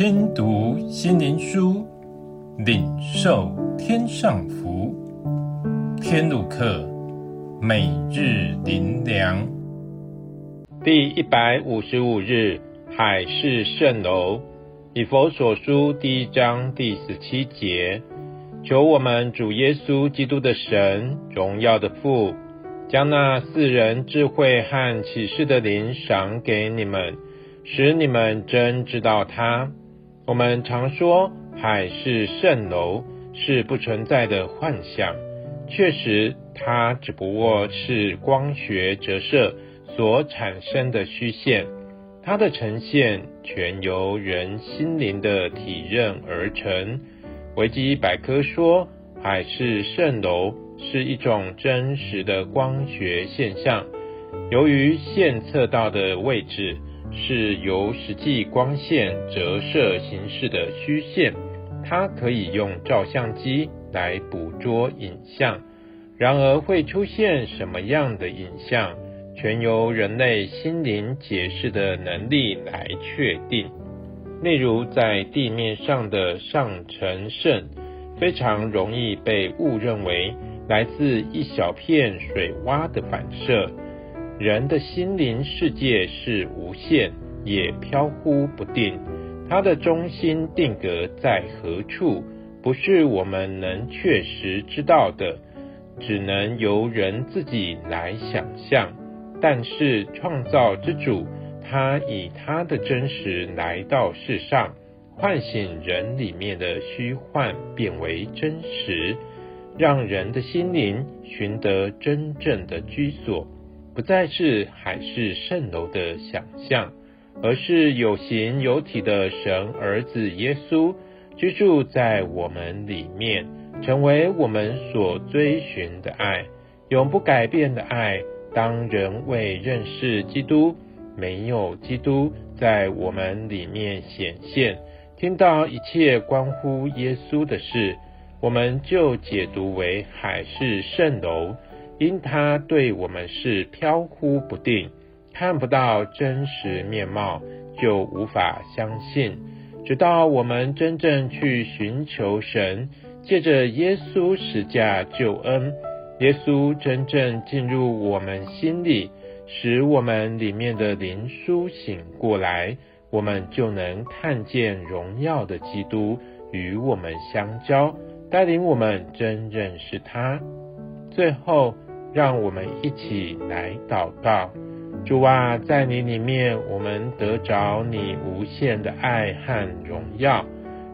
听读心灵书，领受天上福。天路客，每日灵粮，第一百五十五日，海市蜃楼。以佛所书第一章第十七节，求我们主耶稣基督的神，荣耀的父，将那四人智慧和启示的灵赏给你们，使你们真知道他。我们常说海市蜃楼是不存在的幻想，确实，它只不过是光学折射所产生的虚线，它的呈现全由人心灵的体认而成。维基百科说，海市蜃楼是一种真实的光学现象，由于线测到的位置是由实际光线折射形式的虚线，它可以用照相机来捕捉影像。然而会出现什么样的影像，全由人类心灵解释的能力来确定。例如，在地面上的上层渗，非常容易被误认为来自一小片水洼的反射。人的心灵世界是无限，也飘忽不定，它的中心定格在何处，不是我们能确实知道的，只能由人自己来想象。但是创造之主，他以他的真实来到世上，唤醒人里面的虚幻变为真实，让人的心灵寻得真正的居所，不再是海市蜃楼的想象，而是有形有体的神儿子耶稣居住在我们里面，成为我们所追寻的爱，永不改变的爱。当人为认识基督，没有基督在我们里面显现，听到一切关乎耶稣的事，我们就解读为海市蜃楼，因他对我们是飘忽不定，看不到真实面貌，就无法相信。直到我们真正去寻求神，借着耶稣十架救恩。耶稣真正进入我们心里，使我们里面的灵苏醒过来，我们就能看见荣耀的基督与我们相交，带领我们真认识他。最后，让我们一起来祷告：主啊，在你里面，我们得着你无限的爱和荣耀。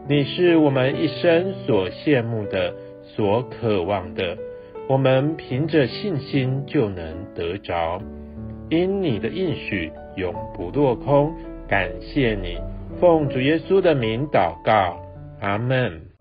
你是我们一生所羡慕的，所渴望的。我们凭着信心就能得着，因你的应许永不落空。感谢你，奉主耶稣的名祷告，阿门。